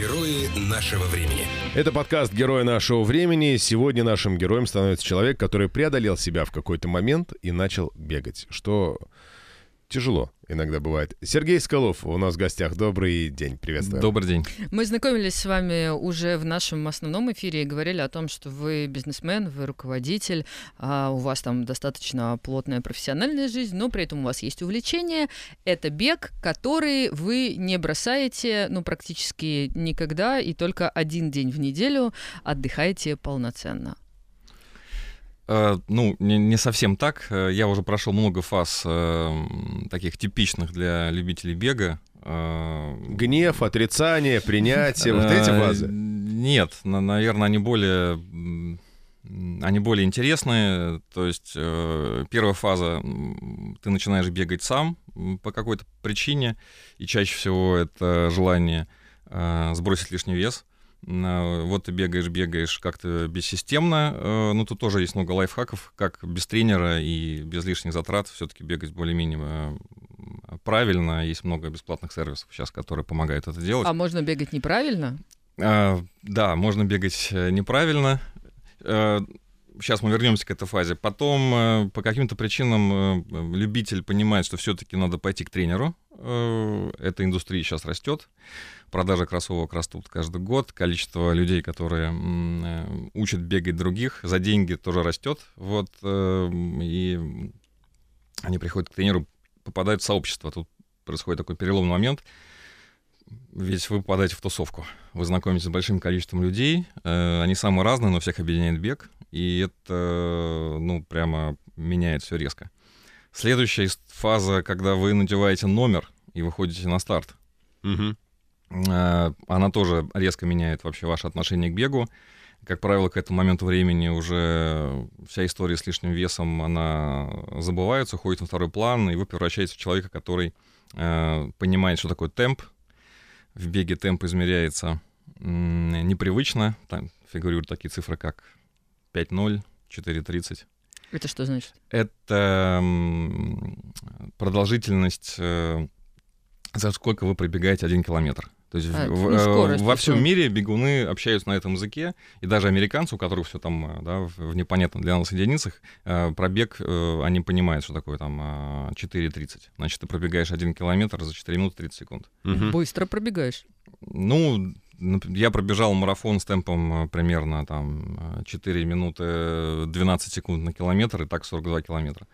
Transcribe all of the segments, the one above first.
Герои нашего времени. Это подкаст «Герои нашего времени». Сегодня нашим героем становится человек, который преодолел себя в какой-то момент и начал бегать, что тяжело иногда бывает. Сергей Скалов у нас в гостях. Добрый день, приветствую. Добрый день. Мы знакомились с вами уже в нашем основном эфире и говорили о том, что вы бизнесмен, вы руководитель, а у вас там достаточно плотная профессиональная жизнь, но при этом у вас есть увлечение. Это бег, который вы не бросаете, ну, практически никогда, и только один день в неделю отдыхаете полноценно. Э, ну, не, совсем так. Э, я уже прошел много фаз э, таких типичных для любителей бега. Гнев, отрицание, принятие, вот эти фазы. Нет, на- наверное, они более, они более интересные. То есть э, первая фаза, ты начинаешь бегать сам по какой-то причине, и чаще всего это желание э, сбросить лишний вес. Э, Вот ты бегаешь, бегаешь как-то бессистемно. э, Ну, тут тоже есть много лайфхаков, как без тренера и без лишних затрат все-таки бегать более-менее э, правильно. Есть много бесплатных сервисов сейчас, которые помогают это делать. А можно бегать неправильно? А, да, можно бегать неправильно. Сейчас мы вернемся к этой фазе. Потом по каким-то причинам любитель понимает, что все-таки надо пойти к тренеру. Э, Эта индустрия сейчас растет. Продажи кроссовок растут каждый год. Количество людей, которые э, учат бегать других, за деньги тоже растет. Вот, э, и они приходят к тренеру, попадают в сообщество. Тут происходит такой переломный момент. Ведь вы попадаете в тусовку. Вы знакомитесь с большим количеством людей. Они самые разные, но всех объединяет бег. И это, ну, прямо меняет все резко. Следующая фаза, когда вы надеваете номер и выходите на старт. Э, Она тоже резко меняет вообще ваше отношение к бегу. Как правило, к этому моменту времени уже вся история с лишним весом, она забывается, уходит на второй план, и вы превращаетесь в человека, который э, понимает, что такое темп. В беге темп измеряется м, непривычно. Там фигурируют такие цифры, как 5.0, 4.30. Это что значит? Это продолжительность, э, за сколько вы пробегаете один километр. То есть А, в- ну, скорость, во всем мире бегуны общаются на этом языке, и даже американцы, у которых все там э, да, в непонятных для нас единицах, пробег, они понимают, что такое там э, 4.30. Значит, ты пробегаешь один километр за 4 минуты 30 секунд. Мгм. Быстро пробегаешь. Ну, я пробежал марафон с темпом э, примерно там э, 4 минуты э, 12 секунд на километр, и так 42 километра.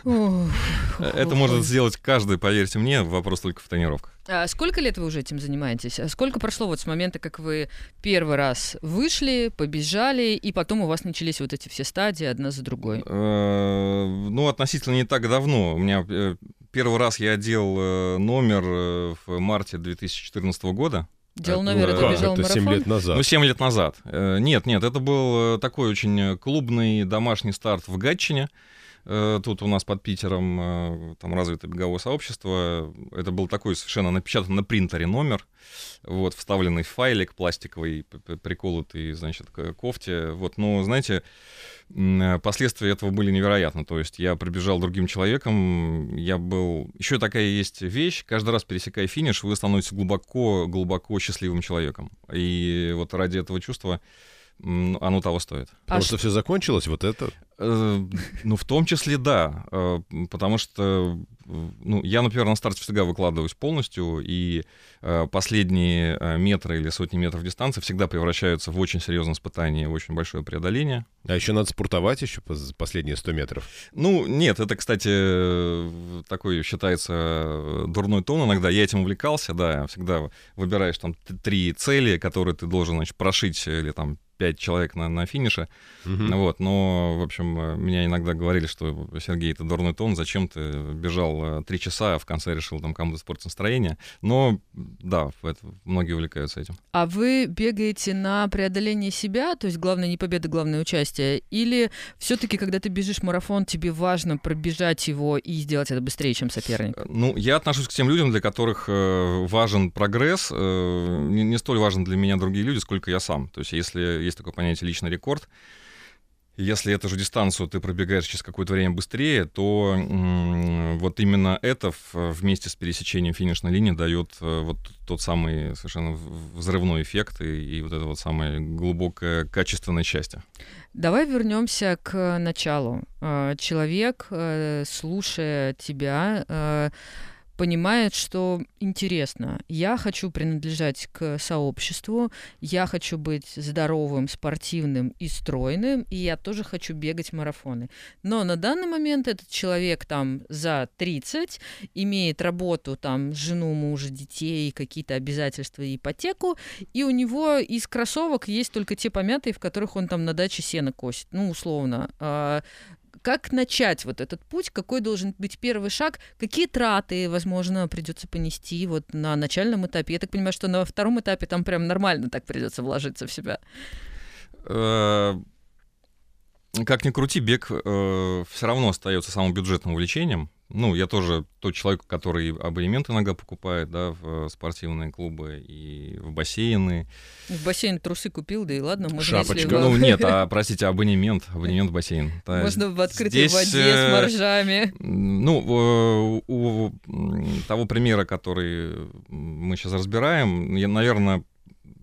Это ох. сделать каждый, поверьте мне, вопрос только в тренировках. А сколько лет вы уже этим занимаетесь? А Сколько прошло вот с момента, как вы первый раз вышли, побежали, и потом у вас начались вот эти все стадии одна за другой? Э, Ну, относительно не так давно. У меня э, первый раз я одел э, номер э, в марте 2014 года. Делал Это номер, это Как бежал это 7 марафон? лет назад? Ну, 7 лет назад. Э, Нет, нет, это был э, такой очень э, клубный домашний старт в Гатчине. Э, Тут у нас под Питером э, там развито беговое сообщество. Это был такой совершенно напечатан на принтере номер, вот, вставленный файлик пластиковый, приколотый, значит, к кофте. Вот, но, знаете, э, последствия этого были невероятны. То есть я пробежал другим человеком, я был... Еще такая есть вещь, каждый раз пересекая финиш, вы становитесь глубоко-глубоко счастливым человеком. И вот ради этого чувства оно того стоит. Потому А что все закончилось, вот это. Э, Ну, в том числе, да. э, Потому что, э, ну, я, например, на старте всегда выкладываюсь полностью, и последние метры или сотни метров дистанции всегда превращаются в очень серьезное испытание, в очень большое преодоление. А еще надо спортовать еще пос- последние 100 метров. Ну, нет, это, кстати, такой считается дурной тон иногда. Я этим увлекался, да, всегда выбираешь там три цели, которые ты должен, значит, прошить, или там пять человек на, на финише. Мгм. Вот, но, в общем, э, меня иногда говорили, что, Сергей, это дурной тон, зачем ты бежал э, три часа, а в конце решил там кому-то испортить настроение. Но, да, это, многие увлекаются этим. А вы бегаете на преодоление себя, то есть главное не победа, главное участие, или все-таки, когда ты бежишь марафон, тебе важно пробежать его и сделать это быстрее, чем соперник? Э, Ну, я отношусь к тем людям, для которых э, важен прогресс, э, не, не столь важен для меня другие люди, сколько я сам. То есть, если есть такое понятие личный рекорд, если эту же дистанцию ты пробегаешь через какое-то время быстрее, то вот именно это вместе с пересечением финишной линии дает э, вот тот самый совершенно взрывной эффект и, и вот это вот самое глубокое качественное счастье. Давай вернемся к началу. Э, Человек, э, слушая тебя, понимает, что интересно, я хочу принадлежать к сообществу, я хочу быть здоровым, спортивным и стройным, и я тоже хочу бегать марафоны. Но на данный момент этот человек там за 30, имеет работу, там, жену, мужа, детей, какие-то обязательства и ипотеку, и у него из кроссовок есть только те помятые, в которых он там на даче сено косит, ну, условно. Как начать вот этот путь? Какой должен быть первый шаг? Какие траты, возможно, придется понести вот на начальном этапе? Я так понимаю, что на втором этапе там прям нормально так придется вложиться в себя. Э, Как ни крути, бег все равно остается самым бюджетным увлечением. Ну, я тоже тот человек, который абонемент иногда покупает, да, в спортивные клубы и в бассейны. В бассейн трусы купил, да и ладно, можно, Шапочка. если Ну, нет, а, простите, абонемент, абонемент в бассейн. Да, можно в открытой здесь, воде э, с моржами. Ну, э, у того примера, который мы сейчас разбираем, я, наверное,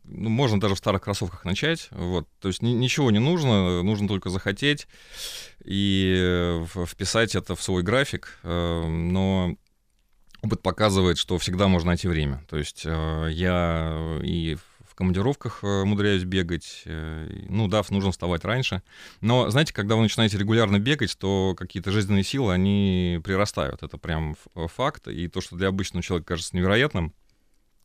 ну, можно даже в старых кроссовках начать. Вот. То есть ни- ничего не нужно, нужно только захотеть и э, вписать это в свой график. Э, Но опыт показывает, что всегда можно найти время. То есть э, я и в командировках умудряюсь бегать. Ну да, нужно вставать раньше. Но, знаете, когда вы начинаете регулярно бегать, то какие-то жизненные силы, они прирастают. Это прям факт. И то, что для обычного человека кажется невероятным,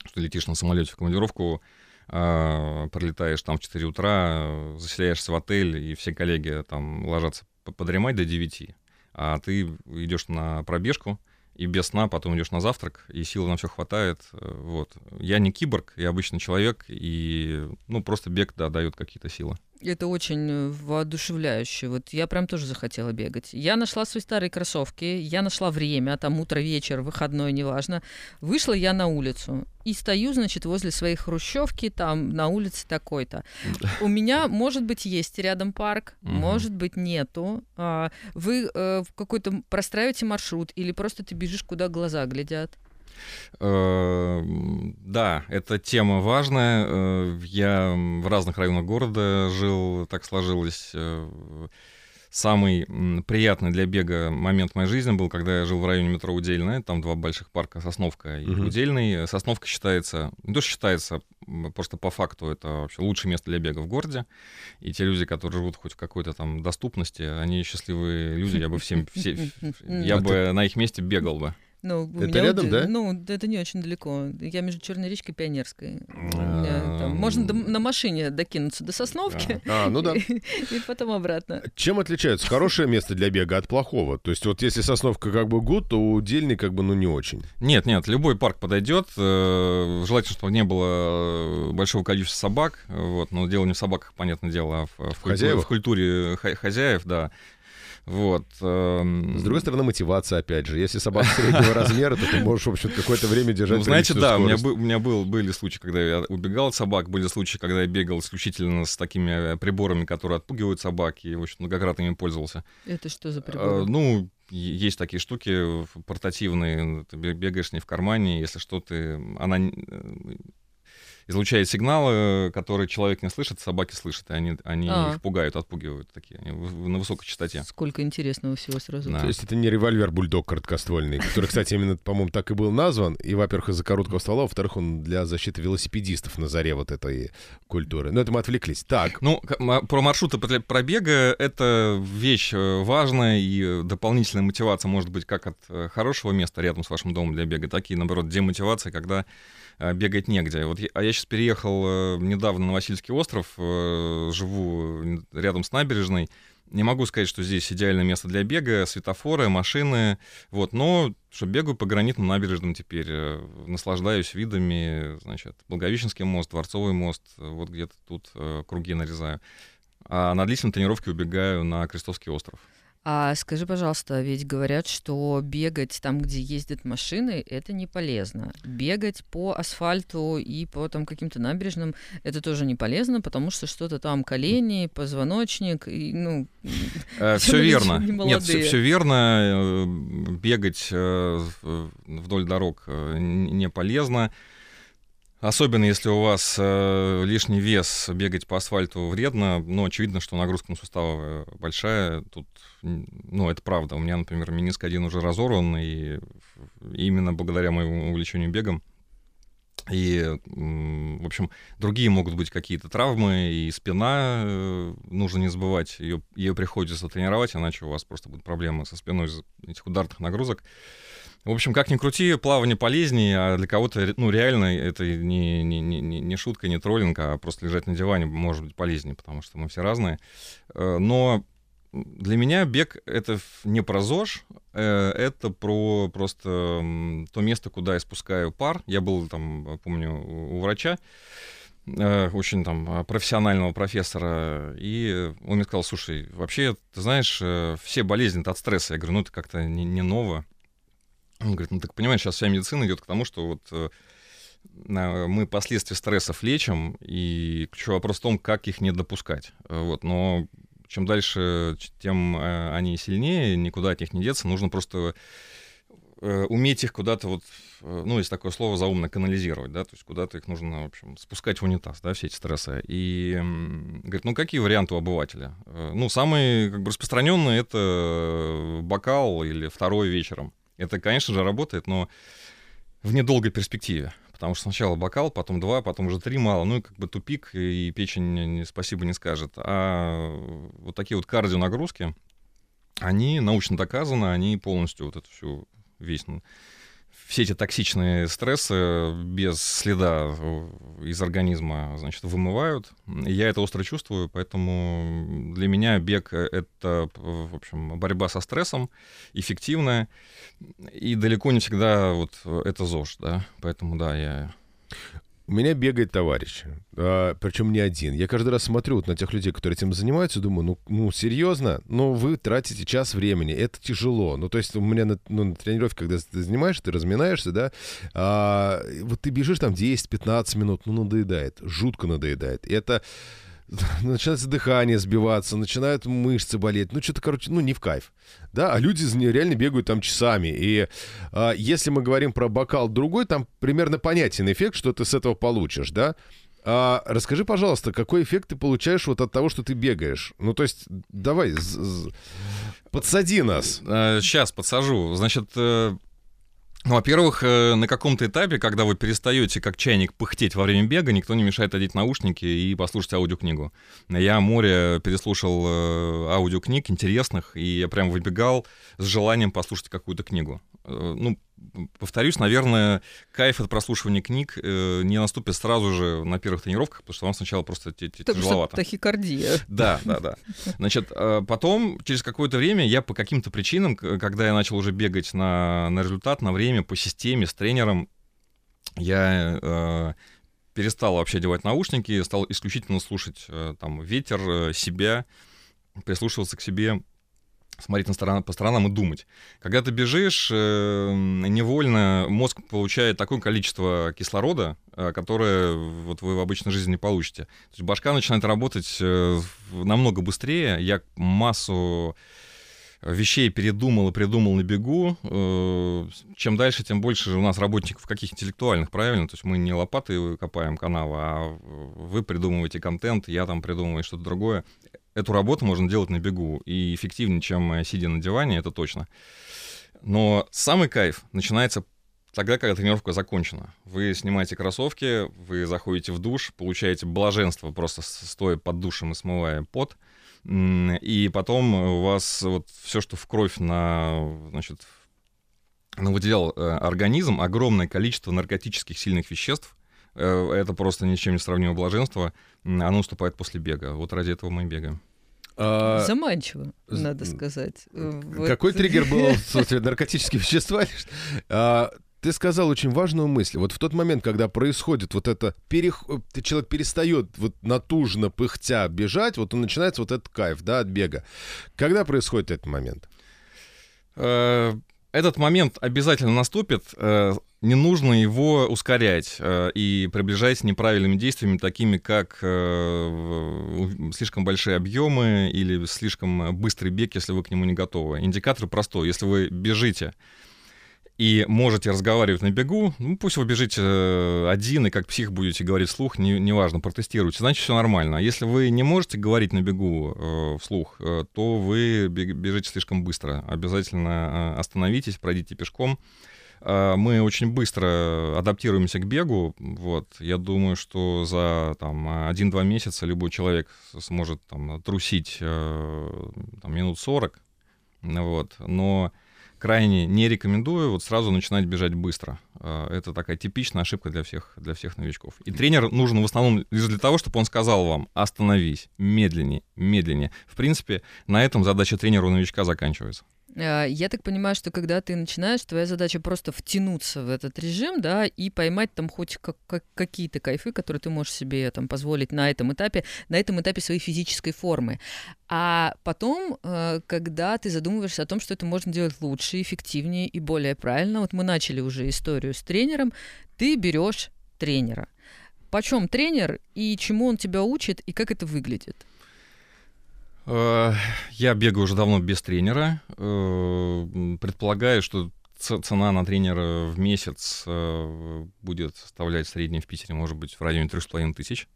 что летишь на самолете в командировку, а, пролетаешь там в 4 утра, заселяешься в отель, и все коллеги там ложатся подремать до 9, а ты идешь на пробежку, и без сна потом идешь на завтрак, и силы на все хватает. э, Вот. Я не киборг, я обычный человек, и ну, просто бег, да, дает какие-то силы. Это очень э, воодушевляюще. Вот я прям тоже захотела бегать. Я нашла свои старые кроссовки, я нашла время, там утро, вечер, выходной, неважно. Вышла я на улицу и стою, значит, возле своей хрущевки, там на улице такой-то. У меня, может быть, есть рядом парк, может быть, нету. А, Вы э, какой-то простраиваете маршрут или просто ты бежишь, куда глаза глядят? Э, Да, эта тема важная. Э, Я в разных районах города жил, так сложилось. Э, Самый приятный для бега момент в моей жизни был, когда я жил в районе метро Удельное. Там два больших парка, Сосновка и Мгм. Удельный. Сосновка считается, не то что считается, просто по факту это вообще лучшее место для бега в городе. И те люди, которые живут хоть в какой-то там доступности, они счастливые люди. Я бы всем, все, я А бы на их месте бегал бы. Ну, у Это меня рядом, уд- да? Ну, это не очень далеко. Я между Черной речкой и Пионерской. У меня там- Ам. Можно до- на машине докинуться до Сосновки А, ну да. и потом обратно. Чем отличается хорошее место для бега от плохого? То есть вот если Сосновка как бы гуд, то удельный как бы ну не очень. Нет, нет, любой парк подойдет. Э, Желательно, чтобы не было э, большого количества собак. Вот, но дело не в собаках, понятное дело, а в, в культуре, в культуре хо- хозяев, да. Вот. эм, С другой стороны, мотивация, опять же. Если собака среднего размера, то ты можешь, в общем какое-то время держать Ну, знаете, да, у меня, скорость. у меня был, были случаи, когда я убегал от собак, были случаи, когда я бегал исключительно с такими э, приборами, которые отпугивают собак, и, в общем, многократно ими пользовался. Это что за Э, прибор? Ну, е- есть такие штуки э, портативные, ты бе- бегаешь с ней в кармане, если что, ты, она излучает сигналы, которые человек не слышит, собаки слышат, и они, они А. их пугают, отпугивают такие, они в- на высокой частоте. Сколько интересного всего сразу. Да. То есть это не револьвер-бульдог короткоствольный, который, кстати, именно, по-моему, так и был назван. И, во-первых, из-за короткого ствола, во-вторых, он для защиты велосипедистов на заре вот этой культуры. Но это мы отвлеклись. Так, Ну, ма- про маршруты пробега это вещь э, важная, и э, дополнительная мотивация может быть как от э, хорошего места рядом с вашим домом для бега, так и, наоборот, демотивация, когда бегать негде. Вот я, а я сейчас переехал э, недавно на Васильский остров, э, живу рядом с набережной. Не могу сказать, что здесь идеальное место для бега, светофоры, машины, вот, но что бегаю по гранитным набережным теперь, э, наслаждаюсь видами, значит, Благовещенский мост, Дворцовый мост, вот где-то тут круги нарезаю. А на длительной тренировке убегаю на Крестовский остров. А скажи, пожалуйста, ведь говорят, что бегать там, где ездят машины, это не полезно. Бегать по асфальту и по там каким-то набережным, это тоже не полезно, потому что что-то там колени, позвоночник, и, ну... Все верно. Нет, все верно. Бегать э, вдоль дорог э, не полезно. Особенно если у вас э, лишний вес, бегать по асфальту вредно, но очевидно, что нагрузка на суставы большая. Тут, ну, это правда. У меня, например, мениск один уже разорван, и именно благодаря моему увлечению бегом. И, в общем, другие могут быть какие-то травмы, и спина, э, нужно не забывать, ее, ее приходится тренировать, иначе у вас просто будут проблемы со спиной из этих ударных нагрузок. В общем, как ни крути, плавание полезнее, а для кого-то, ну, реально, это не, не, не, не шутка, не троллинг, а просто лежать на диване может быть полезнее, потому что мы все разные. Э, но для меня бег — это не про ЗОЖ, э, это про просто то место, куда я спускаю пар. Я был там, помню, у врача, э, очень там профессионального профессора, и он мне сказал, слушай, вообще, ты знаешь, все болезни от стресса. Я говорю, ну это как-то не, не ново. Он говорит, ну так понимаешь, сейчас вся медицина идет к тому, что вот э, мы последствия стрессов лечим, и ключевой вопрос в том, как их не допускать. Вот, но чем дальше, тем э, они сильнее, никуда от них не деться, нужно просто э, уметь их куда-то вот, ну, есть такое слово заумно, канализировать, да, то есть куда-то их нужно, в общем, спускать в унитаз, да, все эти стрессы. И говорит, ну, какие варианты у обывателя? Ну, самый, как бы, распространенный — это бокал или второй вечером. Это, конечно же, работает, но в недолгой перспективе. Потому что сначала бокал, потом два, потом уже три мало. Ну и как бы тупик, и печень спасибо не скажет. А вот такие вот кардионагрузки, они научно доказаны, они полностью вот эту всю весь все эти токсичные стрессы без следа из организма, значит, вымывают. Я это остро чувствую, поэтому для меня бег — это, в общем, борьба со стрессом, эффективная, и далеко не всегда вот это ЗОЖ, да, поэтому, да, я у меня бегает товарищ, а, причем не один. Я каждый раз смотрю вот на тех людей, которые этим занимаются, думаю, ну, ну серьезно, ну вы тратите час времени, это тяжело. Ну то есть у меня на, ну, на тренировке, когда ты занимаешься, ты разминаешься, да, а, вот ты бежишь там 10-15 минут, ну надоедает, жутко надоедает. И это начинается дыхание сбиваться, начинают мышцы болеть. Ну, что-то, короче, ну, не в кайф. Да, а люди реально бегают там часами. И а, если мы говорим про бокал другой, там примерно понятен эффект, что ты с этого получишь, да. А, расскажи, пожалуйста, какой эффект ты получаешь вот от того, что ты бегаешь? Ну, то есть, давай, подсади нас. Сейчас э, подсажу. Значит, э, ну, во-первых, э, на каком-то этапе, когда вы перестаете как чайник пыхтеть во время бега, никто не мешает одеть наушники и послушать аудиокнигу. Я море переслушал э, аудиокниг интересных, и я прям выбегал с желанием послушать какую-то книгу. Э, ну, повторюсь, наверное, кайф от прослушивания книг э, не наступит сразу же на первых тренировках, потому что вам сначала просто тяжеловато. Тахикардия. Да, да, да. Значит, э, потом, через какое-то время, я по каким-то причинам, когда я начал уже бегать на, на результат, на время, по системе, с тренером, я э, перестал вообще одевать наушники, стал исключительно слушать э, там ветер, э, себя, прислушиваться к себе, смотреть на сторон, по сторонам и думать. Когда ты бежишь, э, невольно мозг получает такое количество кислорода, э, которое вот вы в обычной жизни не получите. То есть башка начинает работать э, намного быстрее. Я массу вещей передумал и придумал на бегу. Чем дальше, тем больше у нас работников каких интеллектуальных, правильно? То есть мы не лопаты копаем канавы, а вы придумываете контент, я там придумываю что-то другое эту работу можно делать на бегу и эффективнее, чем э, сидя на диване, это точно. Но самый кайф начинается тогда, когда тренировка закончена. Вы снимаете кроссовки, вы заходите в душ, получаете блаженство, просто стоя под душем и смывая пот. И потом у вас вот все, что в кровь на, значит, на выделял э, организм, огромное количество наркотических сильных веществ, это просто ни с чем не сравнимое блаженство, оно уступает после бега. Вот ради этого мы и бегаем. А... Заманчиво, надо сказать. Какой вот. триггер был? Наркотические вещества? А, ты сказал очень важную мысль. Вот в тот момент, когда происходит вот это, перех... человек перестает вот натужно пыхтя бежать, вот он начинается вот этот кайф, да, от бега. Когда происходит этот момент? Э, этот момент обязательно наступит. Э, не нужно его ускорять э, и приближать неправильными действиями, такими как слишком большие объемы или слишком быстрый бег, если вы к нему не готовы. Индикатор простой. Если вы бежите и можете разговаривать на бегу, ну, пусть вы бежите э, один и как псих будете говорить вслух, не, неважно, протестируйте, значит, все нормально. Если вы не можете говорить на бегу э, вслух, э, то вы бежите слишком быстро. Обязательно э, остановитесь, пройдите пешком. Э, мы очень быстро адаптируемся к бегу. Вот. Я думаю, что за там, 1-2 месяца любой человек сможет там, трусить э, там, минут 40. Вот. Но крайне не рекомендую вот сразу начинать бежать быстро. А, это такая типичная ошибка для всех, для всех новичков. И тренер нужен в основном лишь для того, чтобы он сказал вам «остановись, медленнее, медленнее». В принципе, на этом задача тренера у новичка заканчивается. А, я так понимаю, что когда ты начинаешь, твоя задача просто втянуться в этот режим, да, и поймать там хоть как, как, какие-то кайфы, которые ты можешь себе там позволить на этом этапе, на этом этапе своей физической формы. А потом, э, когда ты задумываешься о том, что это можно делать лучше, эффективнее и более правильно, вот мы начали уже историю с тренером, ты берешь тренера. Почем тренер и чему он тебя учит и как это выглядит? Э, я бегаю уже давно без тренера. Э, предполагаю, что цена на тренера в месяц э, будет составлять средний в Питере, может быть, в районе 3,5 тысяч.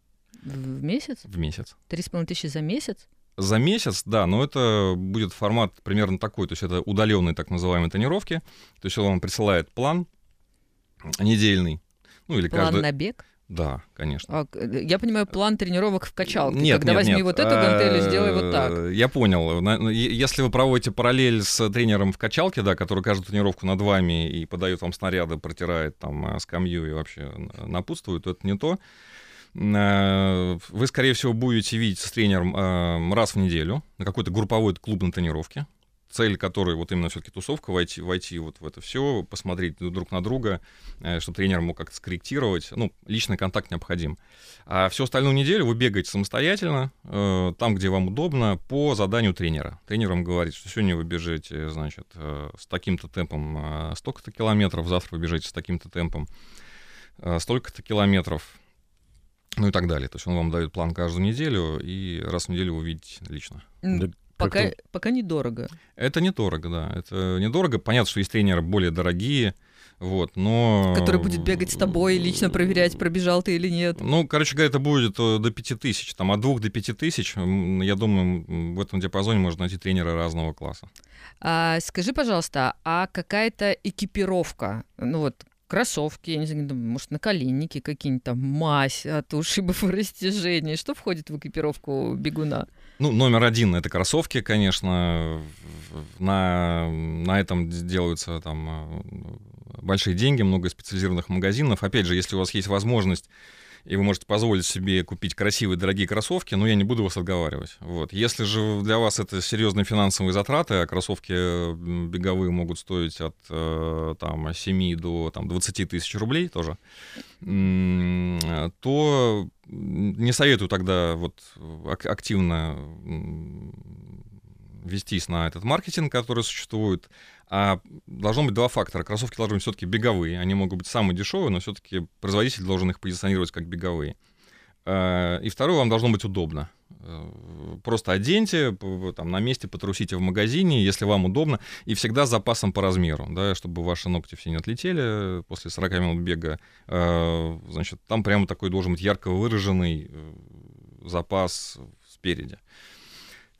В месяц? В месяц. 3,5 тысячи за месяц? За месяц, да, но это будет формат примерно такой, то есть это удаленные так называемые тренировки, то есть он вам присылает план недельный, ну или план каждый... на бег? Да, конечно. А, э, я понимаю, план тренировок в качалке. Нет, Когда нет, возьми нет. вот эту гантель и сделай вот так. Э, я понял. Если вы проводите параллель с тренером в качалке, да, который каждую тренировку над вами и подает вам снаряды, протирает там э, скамью и вообще напутствует, то это не то. Вы, скорее всего, будете видеть с тренером раз в неделю на какой-то групповой клубной тренировке цель которой вот именно все-таки тусовка, войти, войти вот в это все, посмотреть друг на друга, э, чтобы тренер мог как-то скорректировать. Ну, личный контакт необходим. А всю остальную неделю вы бегаете самостоятельно, э, там, где вам удобно, по заданию тренера. Тренер вам говорит, что сегодня вы бежите, значит, э, с таким-то темпом столько-то километров, завтра вы бежите с таким-то темпом столько-то километров, ну и так далее. То есть он вам дает план каждую неделю, и раз в неделю вы видите лично. Пока, пока недорого. Это недорого, да. Это недорого. Понятно, что есть тренеры более дорогие, вот, но... Который будет бегать с тобой, лично проверять, пробежал ты или нет. Ну, короче говоря, это будет э, до 5000, там от 2 до 5000, я думаю, в этом диапазоне можно найти тренера разного класса. А, скажи, пожалуйста, а какая-то экипировка, ну вот кроссовки, я не знаю, может, наколенники какие-нибудь там, мазь от ушибов и растяжений. Что входит в экипировку бегуна? Ну, номер один — это кроссовки, конечно. На, на этом делаются там э, большие деньги, много специализированных магазинов. Опять же, если у вас есть возможность и вы можете позволить себе купить красивые дорогие кроссовки, но я не буду вас отговаривать. Вот. Если же для вас это серьезные финансовые затраты, а кроссовки беговые могут стоить от э, там, 7 до там, 20 тысяч рублей тоже, то не советую тогда вот активно вестись на этот маркетинг, который существует. А должно быть два фактора. Кроссовки должны быть все-таки беговые. Они могут быть самые дешевые, но все-таки производитель должен их позиционировать как беговые. А, и второе, вам должно быть удобно. Э, просто оденьте, там, на месте потрусите в магазине, если вам удобно, и всегда с запасом по размеру, да, чтобы ваши ногти все не отлетели после 40 минут бега. А, значит, там прямо такой должен быть ярко выраженный э, запас спереди.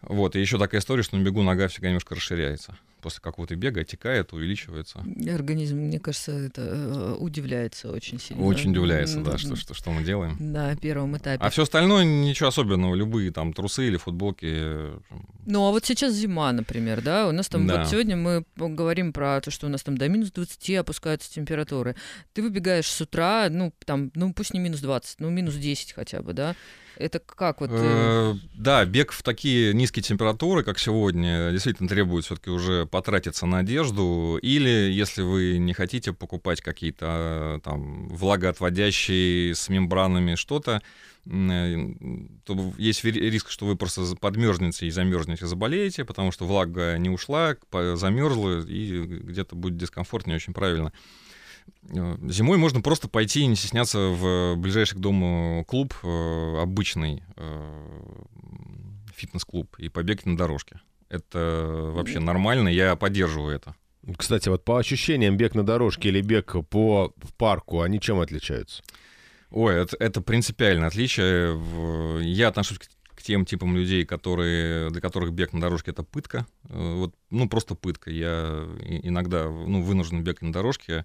Вот, и еще такая история, что на бегу нога всегда немножко расширяется после какого-то бега оттекает, увеличивается. Организм, мне кажется, это э, удивляется очень сильно. Очень удивляется, да, что, что, что мы делаем. Да, первом этапе. А все остальное ничего особенного, любые там трусы или футболки. Ну, а вот сейчас зима, например, да, у нас там, да. вот сегодня мы говорим про то, что у нас там до минус 20 опускаются температуры. Ты выбегаешь с утра, ну, там, ну, пусть не минус 20, ну, минус 10 хотя бы, да, Это как вот... Э, да, бег в такие низкие температуры, как сегодня, действительно требует все-таки уже потратиться на одежду. Или, если вы не хотите покупать какие-то там влагоотводящие с мембранами что-то, то есть риск, что вы просто подмерзнете и замерзнете, заболеете, потому что влага не ушла, замерзла, и где-то будет дискомфорт, не очень правильно. Э, зимой можно просто пойти и не стесняться в ближайший к дому клуб, э, обычный э, фитнес-клуб, и побегать на дорожке. Это вообще нормально, я поддерживаю это. Кстати, вот по ощущениям бег на дорожке или бег по парку, они чем отличаются? Ой, это, это принципиальное отличие. Я отношусь к тем типам людей, которые, для которых бег на дорожке — это пытка. Вот, ну, просто пытка. Я иногда ну, вынужден бегать на дорожке,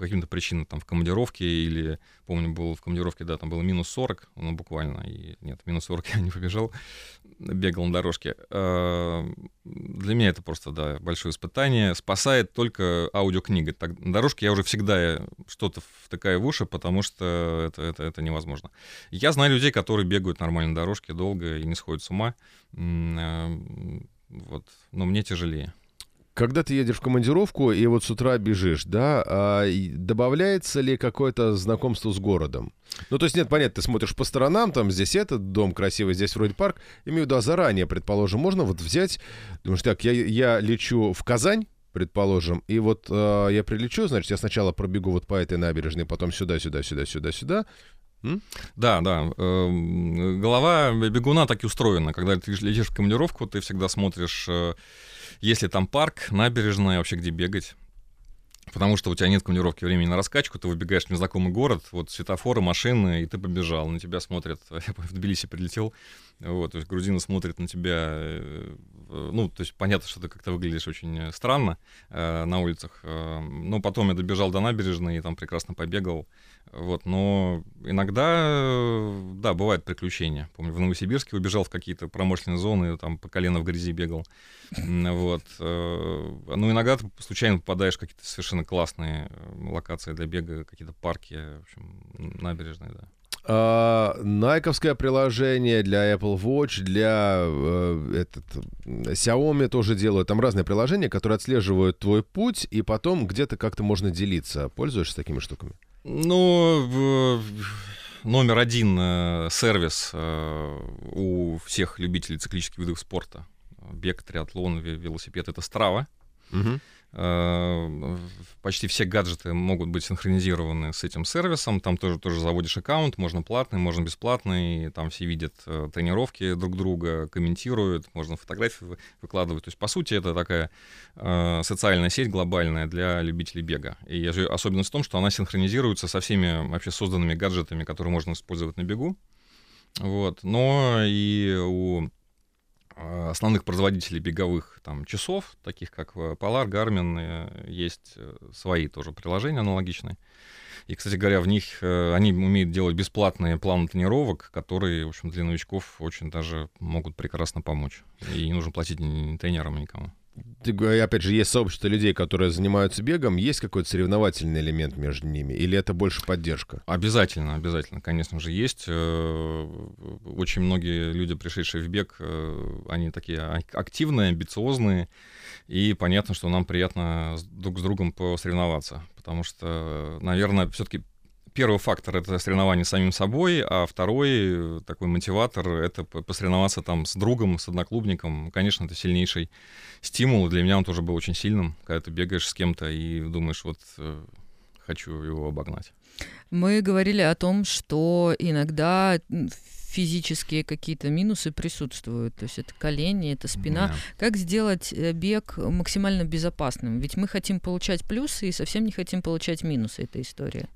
по каким-то причинам там в командировке или, помню, был в командировке, да, там было минус 40, ну, буквально, и нет, минус 40 я не побежал, бегал на дорожке. А, для меня это просто, да, большое испытание. Спасает только аудиокнига. Так, на дорожке я уже всегда что-то втыкаю в уши, потому что это, это, это невозможно. Я знаю людей, которые бегают нормально на дорожке долго и не сходят с ума. А, вот. Но мне тяжелее когда ты едешь в командировку и вот с утра бежишь, да, а добавляется ли какое-то знакомство с городом? Ну, то есть, нет, понятно, ты смотришь по сторонам, там здесь этот дом красивый, здесь вроде парк. Имею в виду, а заранее, предположим, можно вот взять, думаешь, так, я, я лечу в Казань, предположим, и вот э, я прилечу, значит, я сначала пробегу вот по этой набережной, потом сюда, сюда, сюда, сюда, сюда. Да, да. Э, голова бегуна так и устроена. Когда ты летишь в командировку, ты всегда смотришь э, если там парк, набережная, вообще где бегать. Потому что у тебя нет командировки времени на раскачку, ты выбегаешь в незнакомый город, вот светофоры, машины, и ты побежал. На тебя смотрят, я в Тбилиси прилетел, вот, то есть грузины смотрят на тебя, э, ну, то есть понятно, что ты как-то выглядишь очень э, странно э, на улицах. Э, но потом я добежал до набережной и там прекрасно побегал. Вот, но иногда, да, бывают приключения. Помню, в Новосибирске убежал в какие-то промышленные зоны, там по колено в грязи бегал. Вот. Э, ну, иногда ты случайно попадаешь в какие-то совершенно классные э, локации для бега, какие-то парки, в общем, набережные, да. А, найковское приложение для Apple Watch, для э, этот, Xiaomi тоже делают. Там разные приложения, которые отслеживают твой путь, и потом где-то как-то можно делиться. Пользуешься такими штуками? Ну, номер один э, сервис э, у всех любителей циклических видов спорта. Бег, триатлон, велосипед — это Strava. Угу. Э, почти все гаджеты могут быть синхронизированы с этим сервисом. Там тоже, тоже заводишь аккаунт, можно платный, можно бесплатный. Там все видят э, тренировки друг друга, комментируют, можно фотографии выкладывать. То есть, по сути, это такая э, социальная сеть глобальная для любителей бега. И особенность в том, что она синхронизируется со всеми вообще созданными гаджетами, которые можно использовать на бегу. Вот. Но и у основных производителей беговых там, часов, таких как э, Polar, Garmin, э, есть э, свои тоже приложения аналогичные. И, кстати говоря, в них они умеют делать бесплатные планы тренировок, которые, в общем, для новичков очень даже могут прекрасно помочь. И не нужно платить ни тренерам, никому опять же, есть сообщество людей, которые занимаются бегом, есть какой-то соревновательный элемент между ними, или это больше поддержка? Обязательно, обязательно, конечно же, есть. Э, очень многие люди, пришедшие в бег, э, они такие активные, амбициозные, и понятно, что нам приятно друг с другом посоревноваться, потому что, наверное, все-таки первый фактор — это соревнование с самим собой, а второй э, такой мотиватор — это посоревноваться там с другом, с одноклубником. Конечно, это сильнейший стимул. Для меня он тоже был очень сильным, когда ты бегаешь с кем-то и думаешь, вот э, хочу его обогнать. Мы говорили о том, что иногда физические какие-то минусы присутствуют. То есть это колени, это спина. Да. Как сделать э, бег максимально безопасным? Ведь мы хотим получать плюсы и совсем не хотим получать минусы этой истории.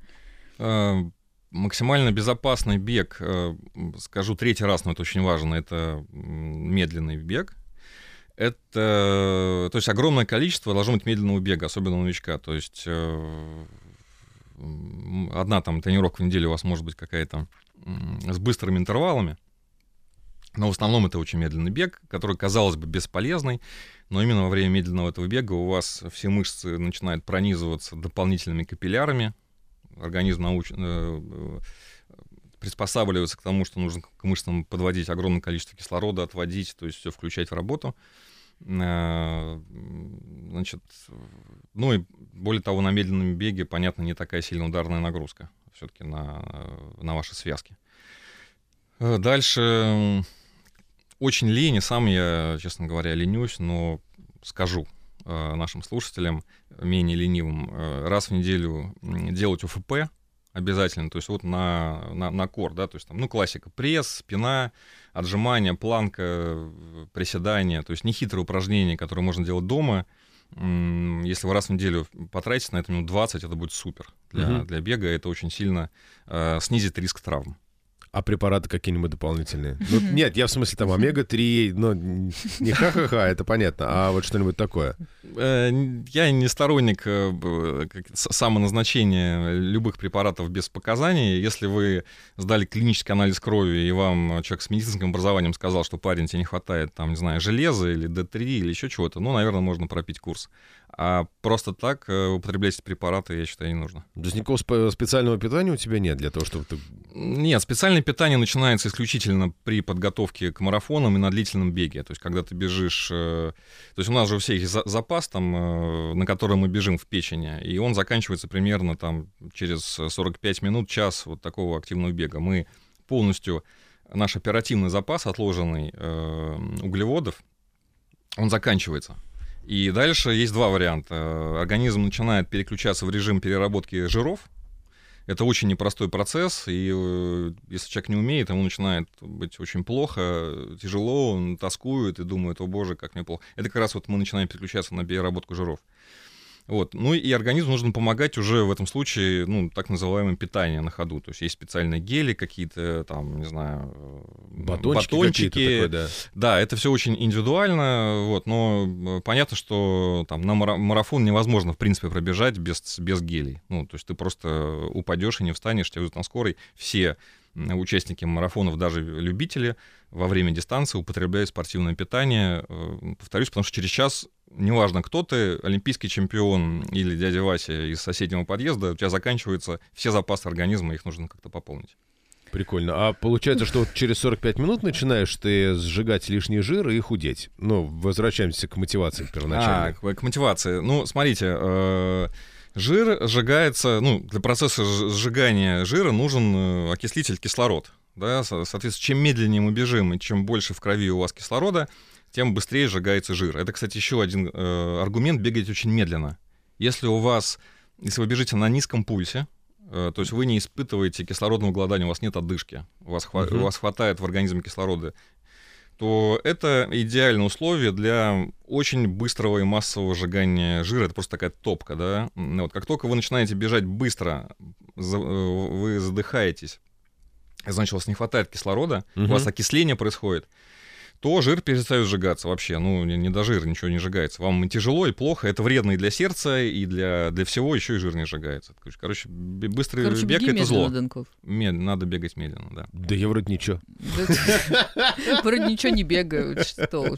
Э, максимально безопасный бег, э, скажу третий раз, но это очень важно, это медленный бег. Это, то есть огромное количество должно быть медленного бега, особенно у новичка. То есть э, одна там тренировка в неделю у вас может быть какая-то с быстрыми интервалами, но в основном это очень медленный бег, который, казалось бы, бесполезный, но именно во время медленного этого бега у вас все мышцы начинают пронизываться дополнительными капиллярами, организм науч... Э, приспосабливаться к тому, что нужно к мышцам подводить огромное количество кислорода, отводить, то есть все включать в работу. Э, значит, ну и более того, на медленном беге, понятно, не такая сильная ударная нагрузка все-таки на, на ваши связки. Э, дальше очень лень, и сам я, честно говоря, ленюсь, но скажу э, нашим слушателям, менее ленивым, раз в неделю делать ОФП, обязательно, то есть вот на, на, на кор, да, то есть там, ну, классика, пресс, спина, отжимания, планка, приседания, то есть нехитрые упражнения, которые можно делать дома, если вы раз в неделю потратите на это минут 20, это будет супер для, uh-huh. для бега, это очень сильно э, снизит риск травм. А препараты какие-нибудь дополнительные? Ну, нет, я в смысле там омега-3, но не ха-ха-ха, это понятно, а вот что-нибудь такое. Э, я не сторонник э, самоназначения любых препаратов без показаний. Если вы сдали клинический анализ крови, и вам человек с медицинским образованием сказал, что парень, тебе не хватает, там, не знаю, железа или D3 или еще чего-то, ну, наверное, можно пропить курс. А просто так э, употреблять эти препараты, я считаю, не нужно. То есть никакого специального питания у тебя нет для того, чтобы ты... Нет, специальное питание начинается исключительно при подготовке к марафонам и на длительном беге. То есть когда ты бежишь... Э, то есть у нас же у всех есть запас, там, э, на который мы бежим в печени, и он заканчивается примерно там через 45 минут, час вот такого активного бега. Мы полностью... Наш оперативный запас, отложенный углеводов, он заканчивается. И дальше есть два варианта. Организм начинает переключаться в режим переработки жиров. Это очень непростой процесс, и э, если человек не умеет, ему начинает быть очень плохо, тяжело, он тоскует и думает, о боже, как мне плохо. Это как раз вот мы начинаем переключаться на переработку жиров. Вот. Ну и организму нужно помогать уже в этом случае, ну, так называемое питание на ходу. То есть есть специальные гели какие-то, там, не знаю, батончики. батончики. Такой, да. да, это все очень индивидуально, вот, но э, понятно, что там на марафон невозможно, в принципе, пробежать без, без гелей. Ну, то есть ты просто упадешь и не встанешь, тебя везут на скорой. Все участники марафонов, даже любители, во время дистанции употребляют спортивное питание. Э, повторюсь, потому что через час неважно, кто ты, олимпийский чемпион или дядя Вася из соседнего подъезда, у тебя заканчиваются все запасы организма, их нужно как-то пополнить. Прикольно. А получается, что вот через 45 минут начинаешь ты сжигать лишний жир и худеть. Ну, возвращаемся к мотивации первоначальной. А, к, к мотивации. Ну, смотрите, э, жир сжигается, ну, для процесса сжигания жира нужен э, окислитель кислород. Да, соответственно, чем медленнее мы бежим и чем больше в крови у вас кислорода, тем быстрее сжигается жир. Это, кстати, еще один э, аргумент бегать очень медленно. Если у вас, если вы бежите на низком пульсе, э, то есть вы не испытываете кислородного голодания, у вас нет одышки, у вас, хва- uh-huh. у вас хватает в организме кислорода, то это идеальное условие для очень быстрого и массового сжигания жира. Это просто такая топка, да. Вот как только вы начинаете бежать быстро, э, вы задыхаетесь, значит, у вас не хватает кислорода, uh-huh. у вас окисление происходит то жир перестает сжигаться вообще. Ну, не, не до жира ничего не сжигается. Вам тяжело, и плохо. Это вредно и для сердца, и для, для всего еще и жир не сжигается. Короче, быстрый Короче, бег — это зло. Данков. Мед, надо бегать медленно, да. Да я вроде ничего. Вроде ничего не бегаю. Что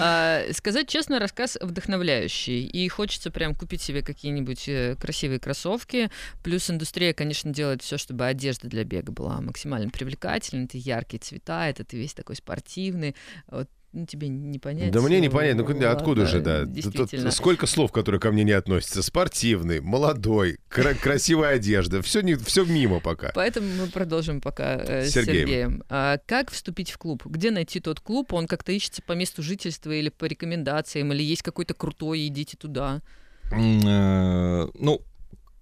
а, Сказать честно, рассказ вдохновляющий. И хочется прям купить себе какие-нибудь э, красивые кроссовки. Плюс индустрия, конечно, делает все, чтобы одежда для бега была максимально привлекательной. Это яркие цвета, это ты весь такой спортивный. Вот ну, тебе не понять. Да мне не понять, ну ладно, откуда же, да? Тут сколько слов, которые ко мне не относятся. Спортивный, молодой, кра- красивая одежда. Все, не, все мимо пока. Поэтому мы продолжим пока э, с Сергеем. Сергеем. А как вступить в клуб? Где найти тот клуб? Он как-то ищется по месту жительства или по рекомендациям? Или есть какой-то крутой, идите туда? Э, ну,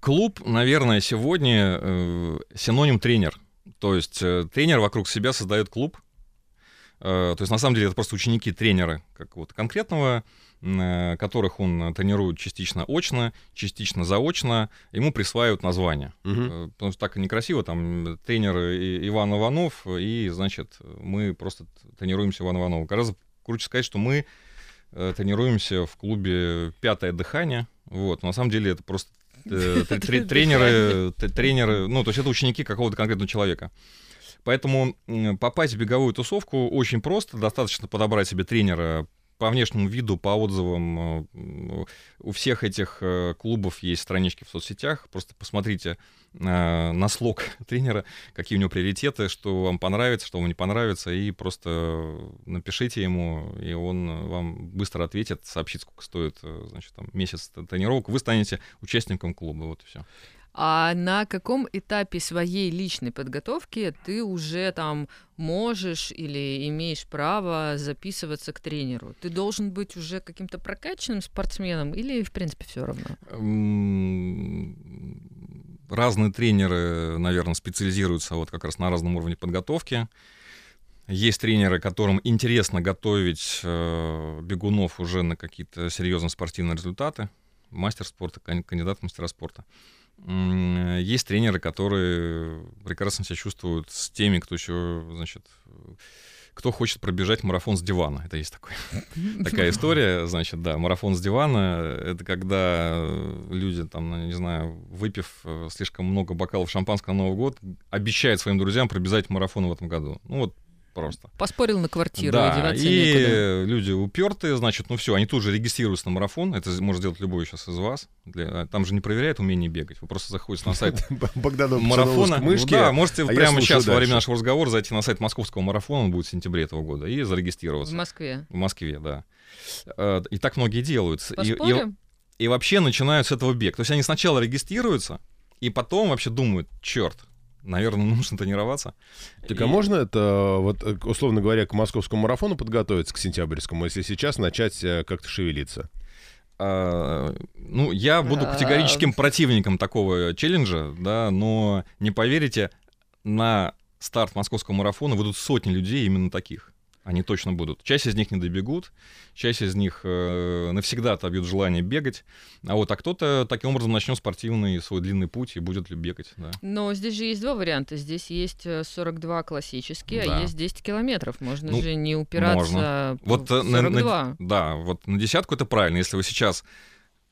клуб, наверное, сегодня э, синоним тренер. То есть тренер вокруг себя создает клуб, Э, то есть, на самом деле, это просто ученики тренера какого-то конкретного, э, которых он тренирует частично очно, частично заочно, ему присваивают название. Угу. Потому что так некрасиво, там тренер Иван Иванов, и, значит, мы просто тренируемся Иван Иванов. Гораздо круче сказать, что мы тренируемся в клубе «Пятое дыхание». Вот. Но на самом деле это просто тренеры, тренеры, ну, то есть это ученики какого-то конкретного человека. Поэтому попасть в беговую тусовку очень просто. Достаточно подобрать себе тренера по внешнему виду, по отзывам, э, у всех этих э, клубов есть странички в соцсетях. Просто посмотрите э, на слог тренера, какие у него приоритеты, что вам понравится, что вам не понравится, и просто напишите ему, и он вам быстро ответит, сообщит, сколько стоит значит, там, месяц тренировок. Вы станете участником клуба, вот и все. А на каком этапе своей личной подготовки ты уже там можешь или имеешь право записываться к тренеру? Ты должен быть уже каким-то прокачанным спортсменом или, в принципе, все равно? Разные тренеры, наверное, специализируются вот как раз на разном уровне подготовки. Есть тренеры, которым интересно готовить э, бегунов уже на какие-то серьезные спортивные результаты. Мастер спорта, кандидат в мастера спорта. Есть тренеры, которые прекрасно себя чувствуют с теми, кто еще, значит, кто хочет пробежать марафон с дивана. Это есть такой, такая история, значит, да, марафон с дивана — это когда люди, там, не знаю, выпив э, слишком много бокалов шампанского на Новый год, обещают своим друзьям пробежать марафон в этом году. Ну вот просто. Поспорил на квартиру, да, и некуда. люди упертые, значит, ну все, они тут же регистрируются на марафон, это может сделать любой сейчас из вас. Для, там же не проверяют умение бегать, вы просто заходите на сайт марафона. Ну, да, можете а прямо сейчас во время нашего разговора зайти на сайт московского марафона, он будет в сентябре этого года, и зарегистрироваться. В Москве? В Москве, да. Э, и так многие делают. Поспорим? И, и, и вообще начинают с этого бег. То есть они сначала регистрируются, и потом вообще думают, черт, наверное, нужно тренироваться. Так и... а можно это, вот, э, условно говоря, к московскому марафону подготовиться, к сентябрьскому, если сейчас начать э, как-то шевелиться? А, ну, я буду категорическим противником такого челленджа, да, но не поверите, на старт московского марафона выйдут сотни людей именно таких. Они точно будут. Часть из них не добегут, часть из них э, навсегда отобьют желание бегать, а вот а кто-то таким образом начнет спортивный свой длинный путь и будет ли бегать. Да. Но здесь же есть два варианта. Здесь есть 42 э, классические, а да. а есть 10 километров. Можно ну, же не упираться можно. вот, 42. Э, на, на, да, вот на десятку это правильно. Если вы сейчас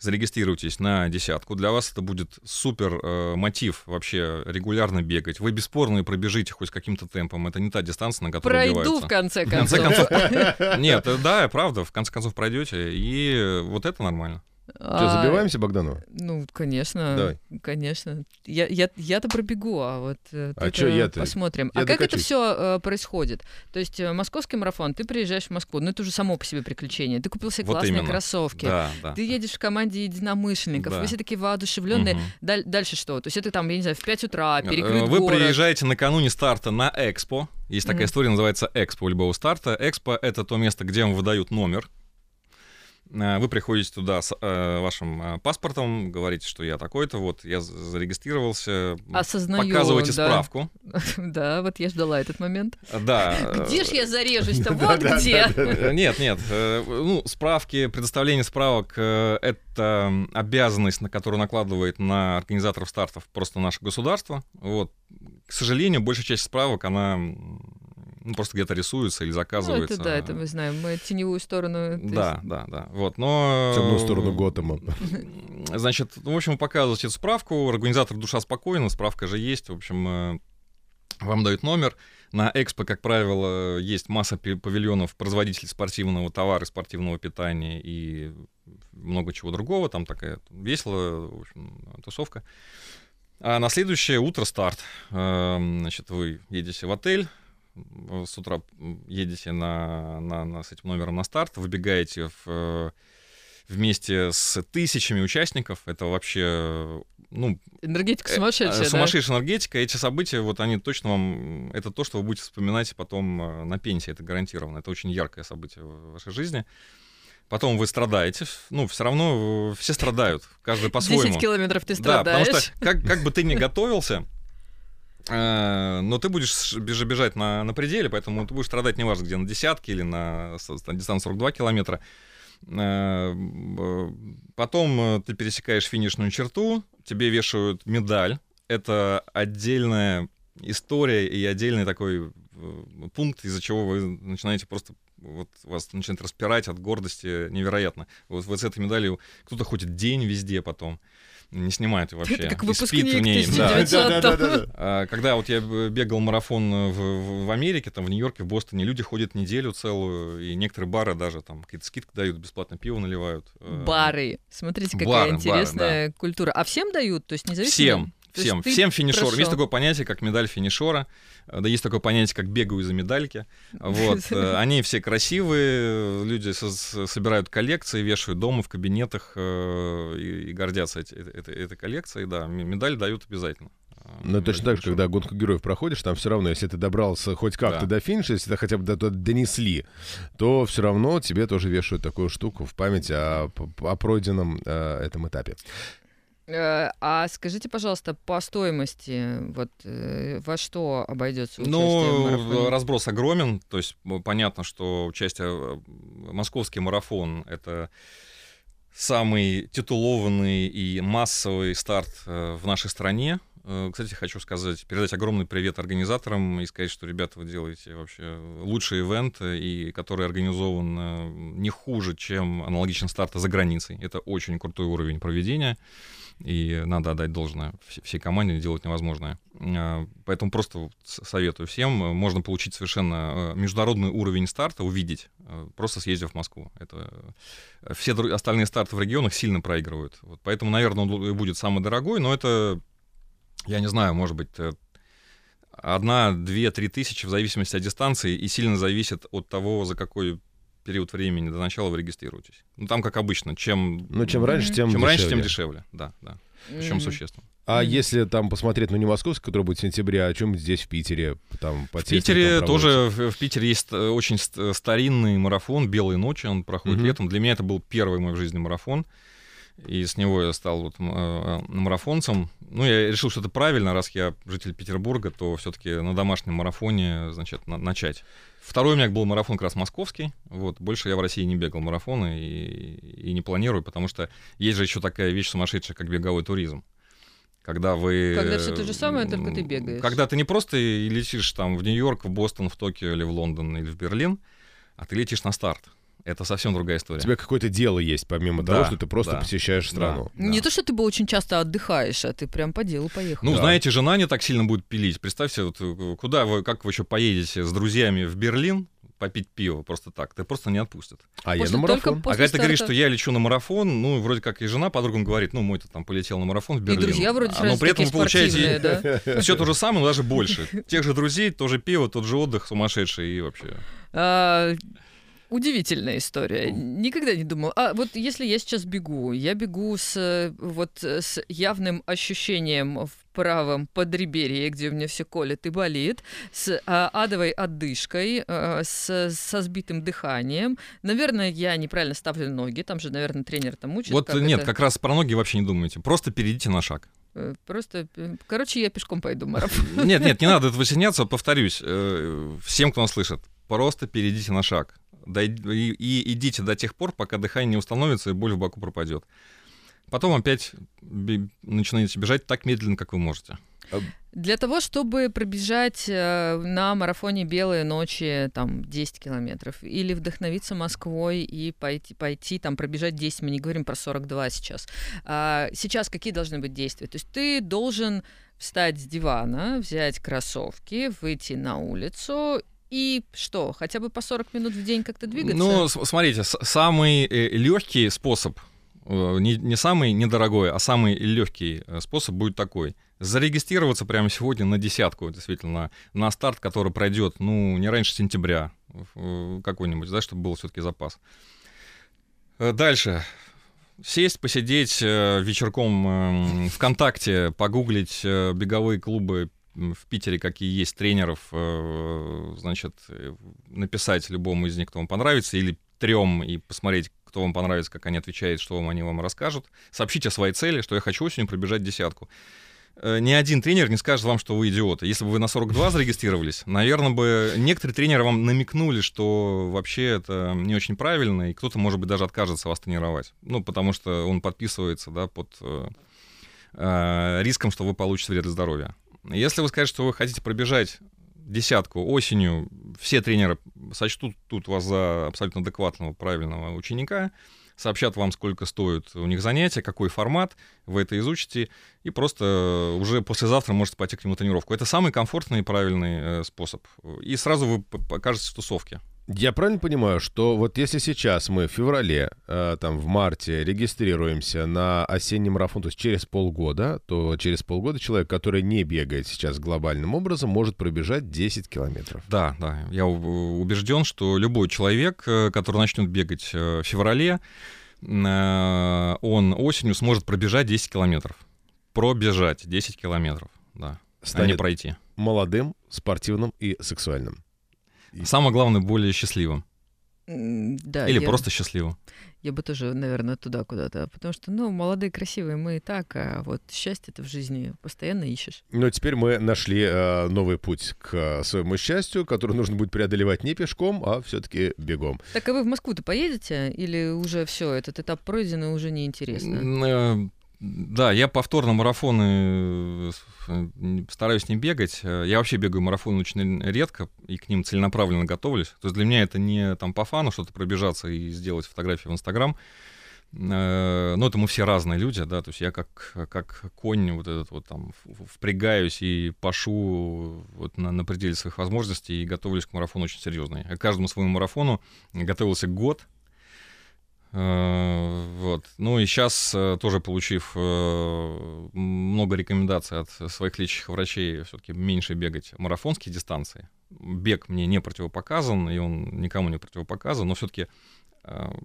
зарегистрируйтесь на десятку. Для вас это будет супер э, мотив вообще регулярно бегать. Вы бесспорно пробежите хоть каким-то темпом. Это не та дистанция, на которой Пройду убивается. в конце концов. В конце концов. Нет, э, да, правда, в конце концов пройдете, и вот это нормально. Что, забиваемся Богдану? Ну, конечно. Давай. Конечно. Я, я, я-то пробегу, а вот э, а что я посмотрим. Я а как это все э, происходит? То есть э, московский марафон, ты приезжаешь в Москву, ну это уже само по себе приключение. Ты купил себе вот классные именно. кроссовки, да, да. ты едешь в команде единомышленников, да. вы все такие воодушевленные. Угу. Даль- дальше что? То есть это там, я не знаю, в 5 утра, э, перекрыт Вы город. приезжаете накануне старта на Экспо. Есть такая mm история, называется Экспо любого старта. Экспо — это то место, где вам выдают номер вы приходите туда с э, вашим э, паспортом, говорите, что я такой-то, вот я зарегистрировался, Осознаю, показываете да. справку. Да, вот я ждала этот момент. Да. Где ж я зарежусь-то? Вот где. Нет, нет. Ну, справки, предоставление справок — это обязанность, на которую накладывает на организаторов стартов просто наше государство. Вот. К сожалению, большая часть справок, она ну, просто где-то рисуются или заказываются. Ну, это да, это мы знаем. Мы теневую сторону... Да, есть... да, да. Вот, но... Темную сторону Готэма. Значит, в общем, показываете эту справку, организатор душа спокойна, справка же есть, в общем, э, вам дают номер. На Экспо, как правило, есть масса павильонов производителей спортивного товара, спортивного питания и много чего другого. Там такая веселая в общем, тусовка. А на следующее утро старт. Эм, значит, вы едете в отель, с утра едете на, на, на, с этим номером на старт, выбегаете в, э, вместе с тысячами участников. Это вообще, ну... Энергетика сумасшедшая, э, Сумасшедшая да? энергетика. Эти события, вот они точно вам... Это то, что вы будете вспоминать потом э, на пенсии, это гарантированно. Это очень яркое событие в вашей жизни. Потом вы страдаете. Ну, все равно все страдают, каждый по-своему. 10 километров ты страдаешь. Да, потому что как, как бы ты ни готовился, Э, но ты будешь бежать на, на пределе, поэтому ты будешь страдать неважно, где на десятке или на, на дистанции 42 километра. Э, потом э, ты пересекаешь финишную черту, тебе вешают медаль. Это отдельная история и отдельный такой пункт, из-за чего вы начинаете просто вот вас начинает распирать от гордости невероятно. Вот, вот с этой медалью кто-то ходит день везде потом. Не снимает вообще. Это как выпускник в ней. Да. 1900 Да, да, да, да. А, Когда вот я бегал марафон в, в- в Америке, там в Нью-Йорке, в Бостоне, люди ходят неделю целую, и некоторые бары даже там какие-то скидки дают, бесплатно пиво наливают. Э, Бары. Смотрите, какая Бары, бары, интересная культура. А всем дают? То есть независимо? Всем, всем, ты всем финишерам. прошел. Есть такое понятие, как медаль финишера. Да есть такое понятие, как бегаю за медальки. Вот. э, Они все красивые, люди со- собирают коллекции, вешают дома, в кабинетах э, и, и гордятся эти- этой, этой- этой коллекцией. Да, медаль дают обязательно. Ну, точно так же, когда гонку героев проходишь, там все равно, если ты добрался хоть как-то Да. до финиша, если тебя хотя бы до туда донесли, то все равно тебе тоже вешают такую штуку в память о, о пройденном э, этом этапе. Э, А скажите, пожалуйста, по стоимости, вот э, во что обойдется участие в Ну, разброс огромен. То есть м, понятно, что участие э, московский марафон это самый титулованный и массовый старт э, в нашей стране. Э, Кстати, хочу сказать, передать огромный привет организаторам и сказать, что, ребята, вы делаете вообще лучший ивент, э, и который организован э, не хуже, чем аналогичный старт за границей. Это очень крутой уровень проведения, и надо отдать должное вс- всей команде, делать невозможное. А, Поэтому просто советую всем. э, Можно получить совершенно э, международный уровень старта, увидеть, э, просто съездив в Москву. Это э, все остальные старты в регионах сильно проигрывают. Вот поэтому, наверное, он будет самый дорогой, но это, я не знаю, может быть, э, одна, две, три тысячи в зависимости от дистанции и сильно зависит от того, за какой период времени до начала вы регистрируетесь. Ну, там, как обычно, чем, Ну, чем раньше, тем чем раньше, тем дешевле. Да, да. Причем Мгм. существенно. А Мгм. если там посмотреть, ну, не московский, который будет в сентябре, а чем здесь, в Питере, там, по В Питере тоже, в, в Питере есть э, очень ст- старинный марафон «Белые ночи», он проходит Мгм. летом. Для меня это был первый мой в жизни марафон, и с него я стал вот м- э, марафонцем. Ну, я решил, что это правильно, раз я житель Петербурга, то все-таки на домашнем марафоне, значит, на- начать. Второй у меня был марафон как раз московский, вот, больше я в России не бегал марафоны и, и не планирую, потому что есть же еще такая вещь сумасшедшая, как беговой туризм. Когда вы... Когда всё то же самое, только ты бегаешь. Когда ты не просто летишь там в Нью-Йорк, в Бостон, в Токио или в Лондон или в Берлин, а ты летишь на старт. Это совсем другая У история. тебя какое-то дело есть, помимо Да, того, что ты просто да, посещаешь страну. Да. Не то, что ты бы очень часто отдыхаешь, а ты прям по делу поехал. Ну, Да. знаете, жена не так сильно будет пилить. Представьте, вот, э, куда вы, как вы еще поедете с друзьями в Берлин попить пиво просто так? Ты просто не отпустят. А я После- на только марафон. а когда ты говоришь, что я лечу на марафон, ну, вроде как и жена подругам говорит, ну, мой-то там полетел на марафон в И Берлин. друзья вроде А, Но при этом вы получаете да? все то же самое, но даже больше. Тех же друзей, тоже пиво, тот же отдых сумасшедший и вообще. Удивительная история. Никогда не думал. А вот если я сейчас бегу, я бегу с вот с явным ощущением в правом подреберье, где у меня все колет и болит, с а, адовой отдышкой, а, с, со сбитым дыханием. Наверное, я неправильно ставлю ноги. Там же, наверное, тренер там учит. Вот как нет, это. как раз про ноги вообще не думайте. Просто перейдите на шаг. Э, Просто, э, короче, я пешком пойду марафон. Нет, нет, не надо этого стесняться. Повторюсь, э, всем, кто нас слышит, просто перейдите на шаг. И, и идите до тех пор, пока дыхание не установится и боль в боку пропадет. Потом опять начинаете бежать так медленно, как вы можете. Для того, чтобы пробежать э, на марафоне «Белые ночи» там 10 километров или вдохновиться Москвой и пойти, пойти там пробежать 10, мы не говорим про 42 сейчас. А, сейчас какие должны быть действия? То есть ты должен встать с дивана, взять кроссовки, выйти на улицу и что, хотя бы по 40 минут в день как-то двигаться? Ну, смотрите, самый легкий способ, э, не, не самый недорогой, а самый легкий э, способ будет такой. Зарегистрироваться прямо сегодня на десятку, действительно, на старт, который пройдет, ну, не раньше сентября э, какой-нибудь, да, чтобы был все-таки запас. Э, Дальше. Сесть, посидеть э, вечерком э, ВКонтакте, погуглить э, беговые клубы в Питере, какие есть тренеров, э, значит, э, написать любому из них, кто вам понравится, или трем, и посмотреть, кто вам понравится, как они отвечают, что вам они вам расскажут. Сообщите о своей цели, что я хочу осенью пробежать десятку. Э, Ни один тренер не скажет вам, что вы идиоты. Если бы вы на 42 зарегистрировались, наверное, бы некоторые тренеры вам намекнули, что вообще это не очень правильно, и кто-то, может быть, даже откажется вас тренировать. Ну, потому что он подписывается, да, под э, риском, что вы получите вред для здоровья. Если вы скажете, что вы хотите пробежать десятку осенью, все тренеры сочтут тут вас за абсолютно адекватного, правильного ученика, сообщат вам, сколько стоит у них занятия, какой формат, вы это изучите, и просто уже послезавтра можете пойти к нему тренировку. Это самый комфортный и правильный э, способ. И сразу вы покажете в тусовке. Я правильно понимаю, что вот если сейчас мы в феврале, э, там в марте регистрируемся на осенний марафон, то есть через полгода, то через полгода человек, который не бегает сейчас глобальным образом, может пробежать 10 километров. Да, да. Я убежден, что любой человек, э, который начнет бегать э, в феврале, э, он осенью сможет пробежать 10 километров. Пробежать 10 километров, да. Станет а не пройти. Молодым, спортивным и сексуальным. Самое главное, более счастливым. Да, Или я, просто счастливым. Я бы тоже, наверное, туда куда-то. Потому что, ну, молодые, красивые мы и так, а вот счастье-то в жизни постоянно ищешь. Но теперь мы нашли э, новый путь к своему счастью, который нужно будет преодолевать не пешком, а все-таки бегом. Так а вы в Москву-то поедете? Или уже все, этот этап пройден и уже неинтересно? Э, да, я повторно марафоны э, стараюсь не бегать. Э, я вообще бегаю марафоны очень редко и к ним целенаправленно готовлюсь. То есть для меня это не там по фану что-то пробежаться и сделать фотографии в Инстаграм. Э, но это мы все разные люди, да, то есть я как, как конь вот этот вот там впрягаюсь и пашу вот на, на пределе своих возможностей и готовлюсь к марафону очень серьезно. Я к каждому своему марафону готовился год, Э, вот. Ну и сейчас, э, тоже получив э, много рекомендаций от своих лечащих врачей, все-таки меньше бегать марафонские дистанции. Бег мне не противопоказан, и он никому не противопоказан, но все-таки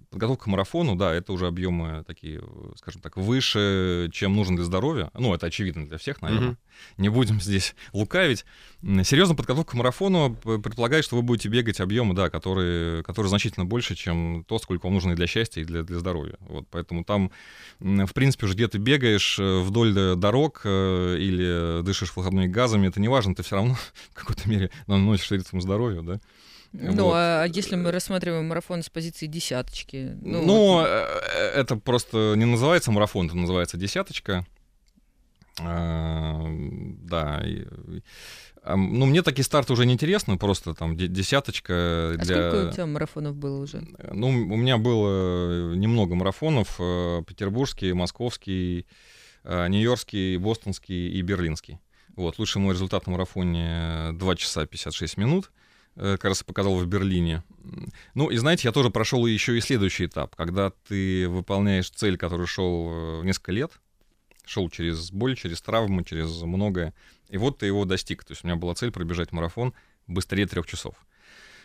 подготовка к марафону, да, это уже объемы такие, скажем так, выше, чем нужно для здоровья. Ну, это очевидно для всех, наверное. Mm-hmm. Не будем здесь лукавить. Серьезно, подготовка к марафону предполагает, что вы будете бегать объемы, да, которые, которые значительно больше, чем то, сколько вам нужно и для счастья, и для, для здоровья. Вот, поэтому там, в принципе, уже где ты бегаешь э, вдоль дорог э, или дышишь выходными газами, это не важно, ты все равно в какой-то мере наносишь своему здоровью, да. Ну, вот. а если мы рассматриваем марафон с позиции десяточки? Ну, ну вот... Э, это просто не называется марафон, это называется десяточка. А, да. Ну, мне такие старты уже не интересны, просто там десяточка. А для... сколько у тебя марафонов было уже? Ну, у меня было немного марафонов. Э, петербургский, московский, э, нью-йоркский, бостонский и берлинский. Вот, лучший мой результат на марафоне 2 часа 56 минут. Э, как раз показал в Берлине. Ну, и знаете, я тоже прошел еще и следующий этап, когда ты выполняешь цель, которую шел э, несколько лет, шел через боль, через травмы, через многое, и вот ты его достиг. То есть у меня была цель пробежать марафон быстрее трех часов.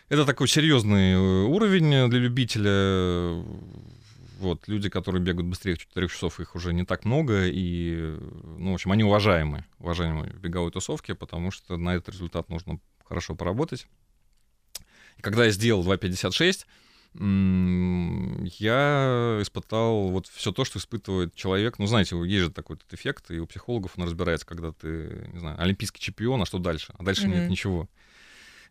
Это такой серьезный э, уровень для любителя. Вот, люди, которые бегают быстрее четырех часов, их уже не так много, и, ну, в общем, они уважаемые, уважаемые в беговой тусовке, потому что на этот результат нужно хорошо поработать. Когда я сделал 2.56, я испытал вот все то, что испытывает человек. Ну, знаете, есть же такой этот эффект, и у психологов он разбирается, когда ты, не знаю, олимпийский чемпион, а что дальше? А дальше mm-hmm. нет ничего.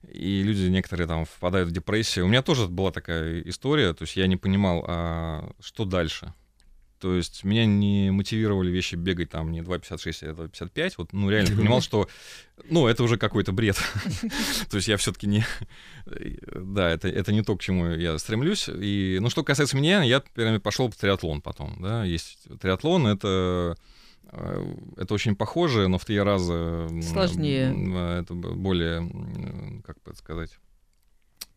И люди некоторые там впадают в депрессию. У меня тоже была такая история, то есть я не понимал, а что дальше? То есть меня не мотивировали вещи бегать там не 2.56, а 2.55. Вот, ну, реально понимал, что, ну, это уже какой-то бред. То есть я все-таки не... Да, это, это не то, к чему я стремлюсь. И, ну, что касается меня, я пошел в триатлон потом, да. Есть триатлон, это э, это очень похоже, но в три раза... Сложнее. Это более, как бы сказать...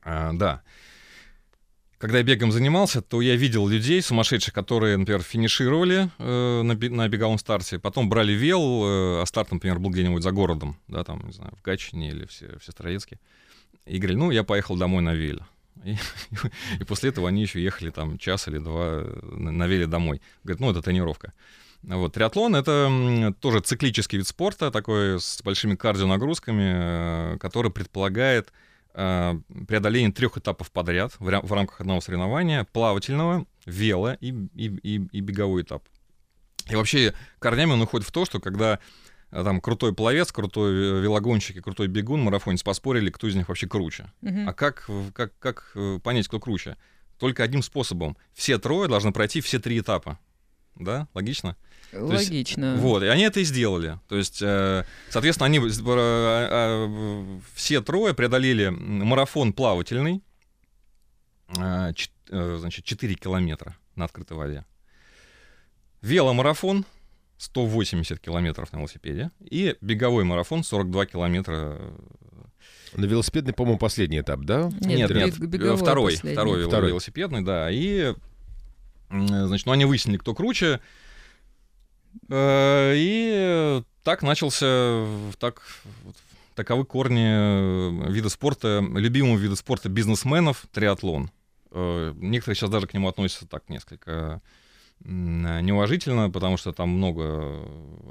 А, да когда я бегом занимался, то я видел людей сумасшедших, которые, например, финишировали э, на, на беговом старте, потом брали вел, э, а старт, например, был где-нибудь за городом, да, там, не знаю, в Гатчине или в, в Сестрорецке, и говорили, ну, я поехал домой на веле. И, и после этого они еще ехали там час или два на, на веле домой. Говорят, ну, это тренировка. Вот, триатлон — это тоже циклический вид спорта, такой с большими кардионагрузками, э, который предполагает Э, преодоление трех этапов подряд в, в рамках одного соревнования, плавательного, вело и, и, и, и беговой этап. И вообще корнями он уходит в то, что когда э, там крутой пловец, крутой велогонщик и крутой бегун, марафонец поспорили, кто из них вообще круче. Uh-huh. А как, как, как э, понять, кто круче? Только одним способом. Все трое должны пройти все три этапа. Да, логично? Логично. Есть, вот, и они это и сделали. То есть, э, соответственно, они э, все трое преодолели марафон плавательный, э, значит, 4 километра. на открытой воде. Веломарафон 180 километров на велосипеде и беговой марафон 42 километра. На велосипедный, по-моему, последний этап, да? Нет, нет, бег- беговой второй, последний. второй, Второй. велосипедный, да. И, значит, ну они выяснили, кто круче. Э, И так начался, так, таковы корни э, вида спорта, любимого вида спорта бизнесменов, триатлон. Э, Некоторые сейчас даже к нему относятся так несколько неуважительно, потому что там много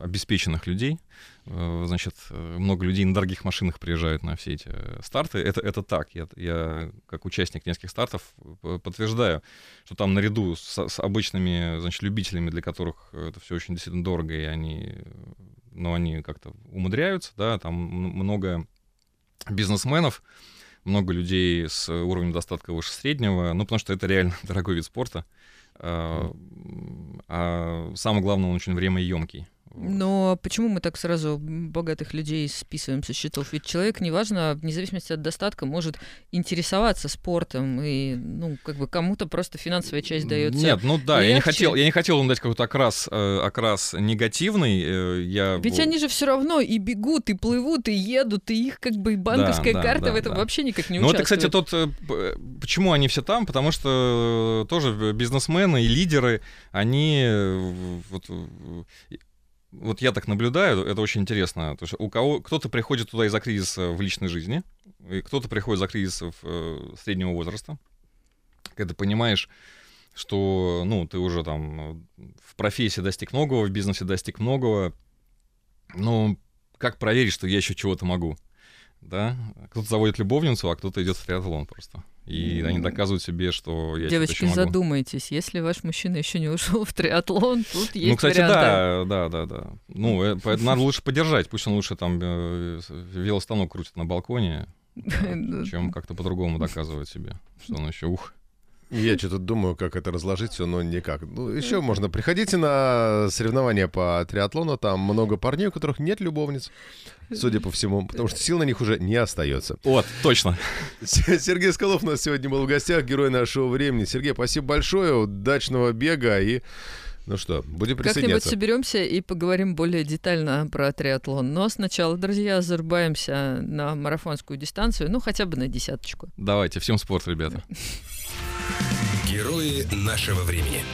обеспеченных людей. Э, Значит, э, много людей на дорогих машинах приезжают на все эти э, старты. Это, это так. Я, я, как участник нескольких стартов, подтверждаю, что там наряду с, с обычными, значит, любителями, для которых это все очень действительно дорого, и они, ну, они как-то умудряются, да, там много бизнесменов, много людей с уровнем достатка выше среднего, ну, потому что это реально дорогой вид спорта. А, а самое главное, он очень времяемкий. Но почему мы так сразу богатых людей списываем со счетов? Ведь человек, неважно, вне зависимости от достатка, может интересоваться спортом, и, ну, как бы кому-то просто финансовая часть дается. Нет, ну да, я не легче. хотел, я не хотел ему дать какой-то окрас, э, окрас негативный. э, Я Ведь они же все равно и бегут, и плывут, и едут, и их как бы банковская да, карта да, в этом да. вообще никак не Ну, это, участвует. кстати, тот, э, почему они все там, потому что тоже бизнесмены и лидеры, они вот, вот я так наблюдаю, это очень интересно, потому что у кого кто-то приходит туда из-за кризиса в личной жизни, и кто-то приходит за кризисов э, среднего возраста, когда понимаешь, что, ну, ты уже там э, в профессии достиг многого, в бизнесе достиг многого, но как проверить, что я еще чего-то могу? Да? Кто-то заводит любовницу, а кто-то идет в триатлон просто. И они доказывают себе, что я Девочки, еще могу. задумайтесь, если ваш мужчина еще не ушел в триатлон, тут есть ну, кстати, варианты. да, да, да, да. Ну, э, поэтому надо лучше поддержать. Пусть он лучше там э, велостанок крутит на балконе, чем как-то по-другому доказывает себе, что он еще ух. Я что-то думаю, как это разложить все, но никак. Ну, еще можно. Приходите на соревнования по триатлону. Там много парней, у которых нет любовниц, судя по всему, потому что сил на них уже не остается. Вот, точно. Сергей Скалов у нас сегодня был в гостях, герой нашего времени. Сергей, спасибо большое, удачного бега и... Ну что, будем Как-нибудь присоединяться. соберемся и поговорим более детально про триатлон. Но сначала, друзья, зарубаемся на марафонскую дистанцию, ну хотя бы на десяточку. Давайте, всем спорт, ребята. Герои нашего времени.